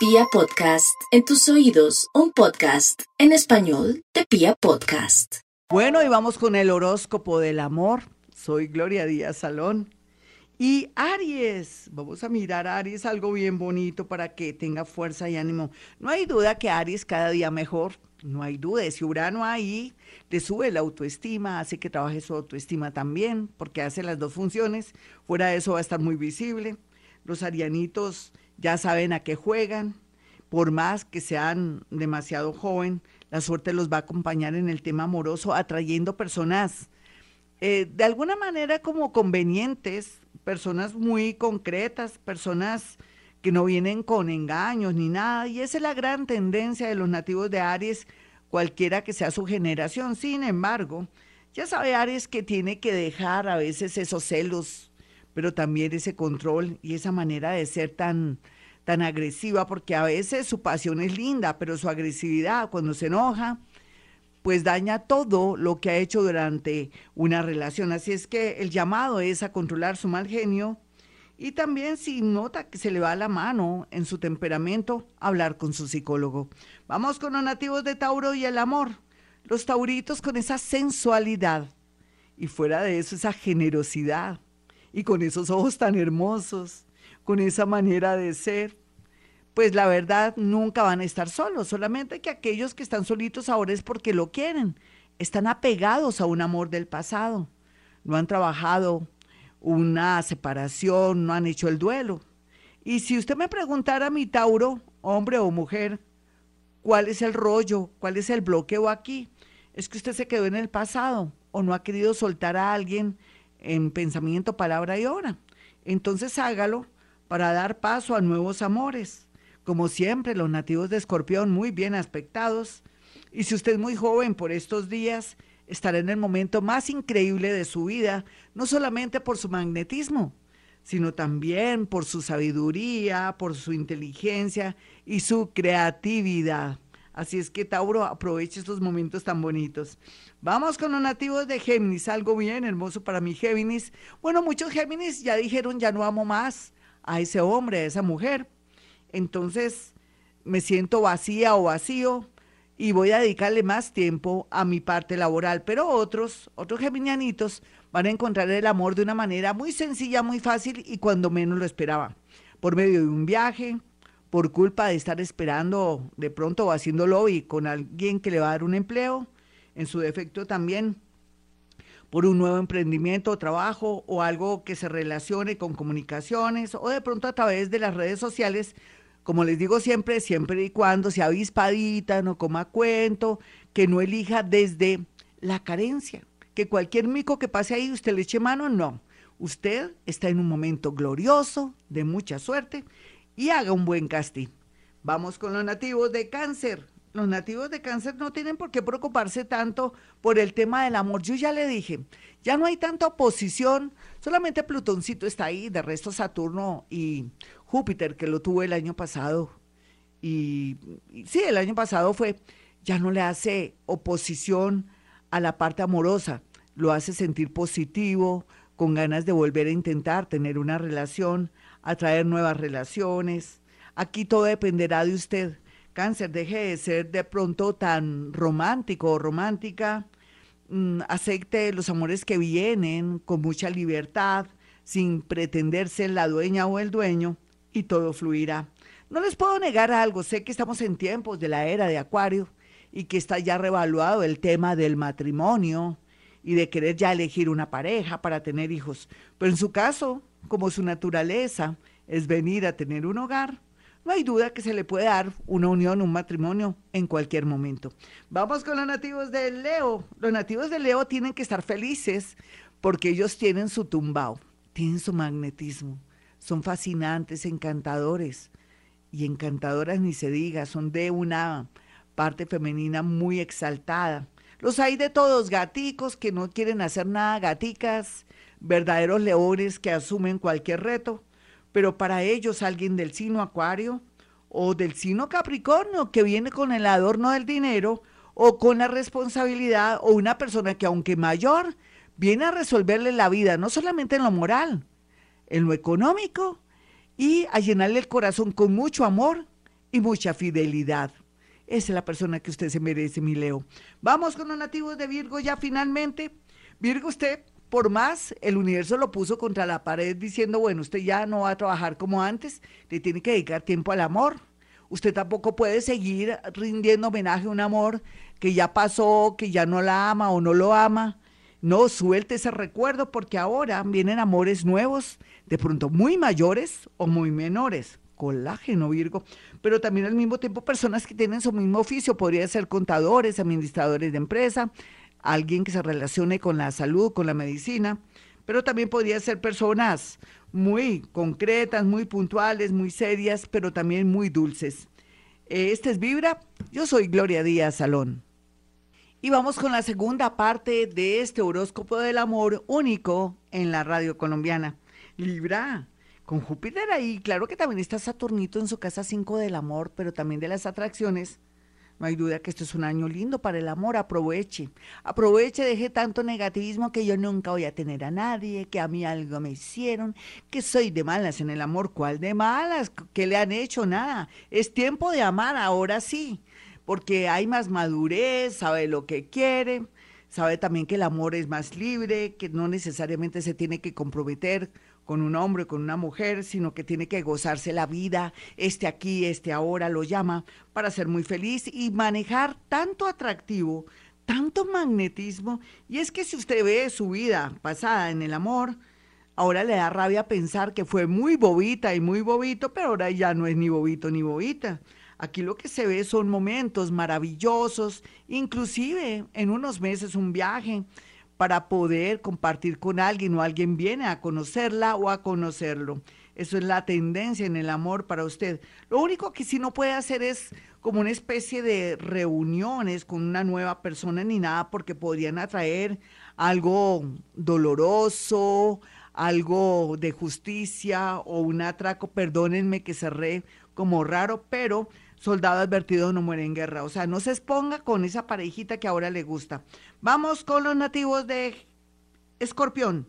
Pia Podcast, en tus oídos, un podcast en español de Pia Podcast. Bueno, y vamos con el horóscopo del amor. Soy Gloria Díaz Salón. Y Aries, vamos a mirar a Aries algo bien bonito para que tenga fuerza y ánimo. No hay duda que Aries cada día mejor, no hay duda. Ese Urano ahí le sube la autoestima, hace que trabaje su autoestima también, porque hace las dos funciones. Fuera de eso va a estar muy visible. Los arianitos ya saben a qué juegan. Por más que sean demasiado joven, la suerte los va a acompañar en el tema amoroso, atrayendo personas eh, de alguna manera como convenientes, personas muy concretas, personas que no vienen con engaños ni nada. Y esa es la gran tendencia de los nativos de Aries, cualquiera que sea su generación. Sin embargo, ya sabe Aries que tiene que dejar a veces esos celos pero también ese control y esa manera de ser tan, tan agresiva, porque a veces su pasión es linda, pero su agresividad cuando se enoja, pues daña todo lo que ha hecho durante una relación. Así es que el llamado es a controlar su mal genio y también si nota que se le va la mano en su temperamento, hablar con su psicólogo. Vamos con los nativos de Tauro y el amor. Los tauritos con esa sensualidad y fuera de eso esa generosidad y con esos ojos tan hermosos, con esa manera de ser, pues la verdad nunca van a estar solos, solamente que aquellos que están solitos ahora es porque lo quieren, están apegados a un amor del pasado, no han trabajado una separación, no han hecho el duelo. Y si usted me preguntara a mi Tauro, hombre o mujer, cuál es el rollo, cuál es el bloqueo aquí, es que usted se quedó en el pasado o no ha querido soltar a alguien en pensamiento, palabra y obra. Entonces hágalo para dar paso a nuevos amores. Como siempre, los nativos de Escorpión muy bien aspectados. Y si usted es muy joven por estos días, estará en el momento más increíble de su vida, no solamente por su magnetismo, sino también por su sabiduría, por su inteligencia y su creatividad. Así es que Tauro, aproveche estos momentos tan bonitos. Vamos con los nativos de Géminis, algo bien hermoso para mi Géminis. Bueno, muchos Géminis ya dijeron, ya no amo más a ese hombre, a esa mujer. Entonces me siento vacía o vacío y voy a dedicarle más tiempo a mi parte laboral. Pero otros, otros geminianitos, van a encontrar el amor de una manera muy sencilla, muy fácil y cuando menos lo esperaban. Por medio de un viaje, por culpa de estar esperando de pronto o haciendo lobby con alguien que le va a dar un empleo, en su defecto también por un nuevo emprendimiento o trabajo o algo que se relacione con comunicaciones o de pronto a través de las redes sociales, como les digo siempre, siempre y cuando sea avispadita, no coma cuento, que no elija desde la carencia, que cualquier mico que pase ahí usted le eche mano, no. Usted está en un momento glorioso, de mucha suerte, y haga un buen casting. Vamos con los nativos de cáncer los nativos de cáncer no tienen por qué preocuparse tanto por el tema del amor. Yo ya le dije, ya no hay tanta oposición, solamente Plutoncito está ahí, de resto Saturno y Júpiter, que lo tuvo el año pasado. Y, sí, el año pasado fue, ya no le hace oposición a la parte amorosa, lo hace sentir positivo, con ganas de volver a intentar tener una relación, atraer nuevas relaciones. Aquí todo dependerá de usted cáncer, deje de ser de pronto tan romántico o romántica, mm, acepte los amores que vienen con mucha libertad, sin pretender ser la dueña o el dueño, y todo fluirá. No les puedo negar algo, sé que estamos en tiempos de la era de Acuario y que está ya revaluado el tema del matrimonio y de querer ya elegir una pareja para tener hijos. Pero en su caso, como su naturaleza es venir a tener un hogar, no hay duda que se le puede dar una unión, un matrimonio en cualquier momento. Vamos con los nativos de Leo. Los nativos de Leo tienen que estar felices porque ellos tienen su tumbao, tienen su magnetismo, son fascinantes, encantadores y encantadoras ni se diga, son de una parte femenina muy exaltada. Los hay de todos, gaticos que no quieren hacer nada, gaticas, verdaderos leones que asumen cualquier reto pero para ellos alguien del signo acuario o del signo capricornio que viene con el adorno del dinero o con la responsabilidad o una persona que aunque mayor viene a resolverle la vida, no solamente en lo moral, en lo económico y a llenarle el corazón con mucho amor y mucha fidelidad. Esa es la persona que usted se merece, mi Leo. Vamos con los nativos de Virgo ya finalmente. Virgo, usted, por más, el universo lo puso contra la pared diciendo, bueno, usted ya no va a trabajar como antes, le tiene que dedicar tiempo al amor. Usted tampoco puede seguir rindiendo homenaje a un amor que ya pasó, que ya no la ama o no lo ama. No suelte ese recuerdo porque ahora vienen amores nuevos, de pronto muy mayores o muy menores. Colágeno, Virgo. Pero también al mismo tiempo personas que tienen su mismo oficio, podría ser contadores, administradores de empresa, alguien que se relacione con la salud, con la medicina, pero también podría ser personas muy concretas, muy puntuales, muy serias, pero también muy dulces. Este es Vibra, yo soy Gloria Díaz Salón. Y vamos con la segunda parte de este horóscopo del amor único en la radio colombiana. Libra, con Júpiter ahí, claro que también está Saturnito en su casa 5 del amor, pero también de las atracciones. No hay duda que esto es un año lindo para el amor, aproveche. Aproveche, deje tanto negativismo que yo nunca voy a tener a nadie, que a mí algo me hicieron, que soy de malas en el amor. ¿Cuál de malas? ¿Qué le han hecho? Nada. Es tiempo de amar, ahora sí porque hay más madurez, sabe lo que quiere, sabe también que el amor es más libre, que no necesariamente se tiene que comprometer con un hombre, con una mujer, sino que tiene que gozarse la vida, este aquí, este ahora, lo llama, para ser muy feliz y manejar tanto atractivo, tanto magnetismo. Y es que si usted ve su vida pasada en el amor, ahora le da rabia pensar que fue muy bobita y muy bobito, pero ahora ya no es ni bobito ni bobita. Aquí lo que se ve son momentos maravillosos, inclusive en unos meses un viaje para poder compartir con alguien o alguien viene a conocerla o a conocerlo. Eso es la tendencia en el amor para usted. Lo único que sí no puede hacer es como una especie de reuniones con una nueva persona ni nada porque podrían atraer algo doloroso, algo de justicia o un atraco, perdónenme que cerré como raro, pero soldado advertido no muere en guerra. O sea, no se exponga con esa parejita que ahora le gusta. Vamos con los nativos de Escorpión.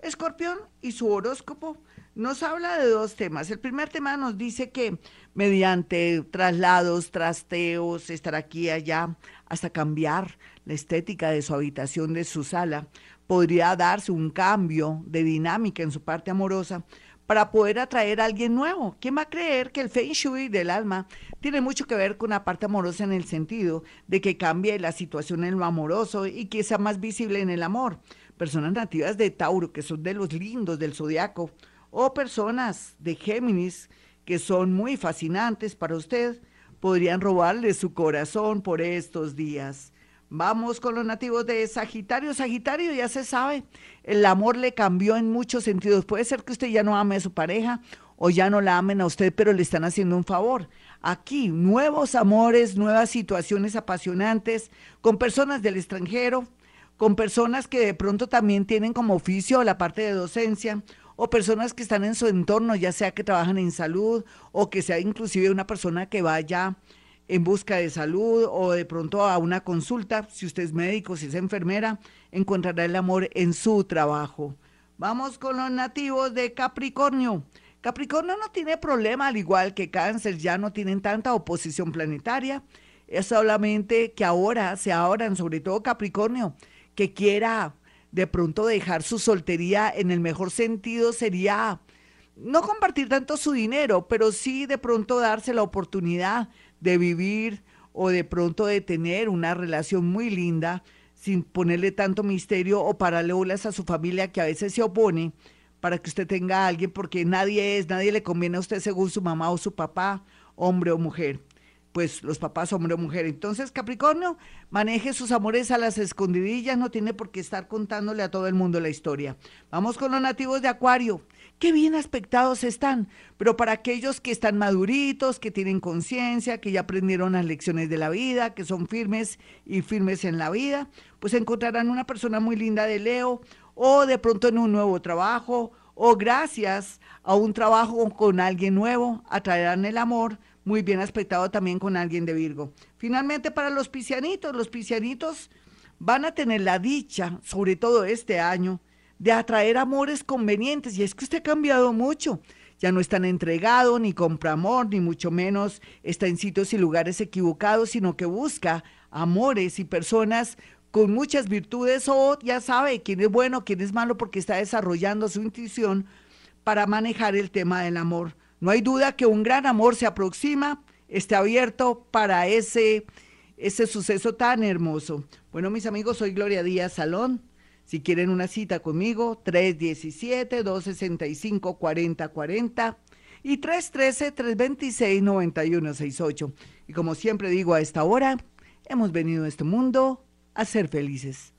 Escorpión y su horóscopo nos habla de dos temas. El primer tema nos dice que mediante traslados, trasteos, estar aquí y allá, hasta cambiar la estética de su habitación, de su sala, podría darse un cambio de dinámica en su parte amorosa para poder atraer a alguien nuevo. ¿Quién va a creer que el Feng Shui del alma tiene mucho que ver con la parte amorosa en el sentido de que cambie la situación en lo amoroso y que sea más visible en el amor? Personas nativas de Tauro, que son de los lindos del zodiaco, o personas de Géminis, que son muy fascinantes para usted, podrían robarle su corazón por estos días. Vamos con los nativos de Sagitario. Sagitario ya se sabe, el amor le cambió en muchos sentidos. Puede ser que usted ya no ame a su pareja o ya no la amen a usted, pero le están haciendo un favor. Aquí, nuevos amores, nuevas situaciones apasionantes con personas del extranjero, con personas que de pronto también tienen como oficio la parte de docencia o personas que están en su entorno, ya sea que trabajan en salud o que sea inclusive una persona que vaya en busca de salud o de pronto a una consulta, si usted es médico, si es enfermera, encontrará el amor en su trabajo. Vamos con los nativos de Capricornio. Capricornio no tiene problema, al igual que Cáncer, ya no tienen tanta oposición planetaria. Es solamente que ahora se abran, sobre todo Capricornio, que quiera de pronto dejar su soltería en el mejor sentido sería no compartir tanto su dinero, pero sí de pronto darse la oportunidad de vivir o de pronto de tener una relación muy linda sin ponerle tanto misterio o paralelas a su familia que a veces se opone para que usted tenga a alguien porque nadie es, nadie le conviene a usted según su mamá o su papá, hombre o mujer. Pues los papás, hombre o mujer. Entonces, Capricornio, maneje sus amores a las escondidillas, no tiene por qué estar contándole a todo el mundo la historia. Vamos con los nativos de Acuario qué bien aspectados están, pero para aquellos que están maduritos, que tienen conciencia, que ya aprendieron las lecciones de la vida, que son firmes y firmes en la vida, pues encontrarán una persona muy linda de Leo o de pronto en un nuevo trabajo o gracias a un trabajo con alguien nuevo atraerán el amor muy bien aspectado también con alguien de Virgo. Finalmente para los piscianitos, los piscianitos van a tener la dicha, sobre todo este año, de atraer amores convenientes. Y es que usted ha cambiado mucho. ya no es tan entregado, ni compra amor, ni mucho menos está en sitios y lugares equivocados, sino que busca amores y personas con muchas virtudes o ya sabe quién es bueno, quién es malo, porque está desarrollando su intuición para manejar el tema del amor. No hay duda que un gran amor se aproxima, esté abierto para ese, ese suceso tan hermoso. Bueno, mis amigos, soy Gloria Díaz Salón. Si quieren una cita conmigo, 317-265-4040 y 313-326-9168. Y como siempre digo a esta hora, hemos venido a este mundo a ser felices.